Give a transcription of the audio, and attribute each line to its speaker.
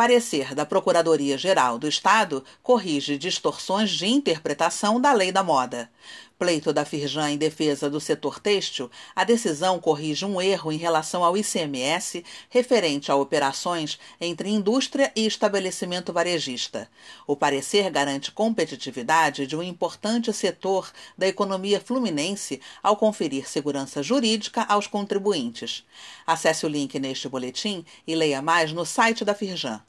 Speaker 1: Parecer da Procuradoria-Geral do Estado corrige distorções de interpretação da lei da moda. Pleito da Firjan em defesa do setor têxtil, a decisão corrige um erro em relação ao ICMS referente a operações entre indústria e estabelecimento varejista. O parecer garante competitividade de um importante setor da economia fluminense ao conferir segurança jurídica aos contribuintes. Acesse o link neste boletim e leia mais no site da Firjan.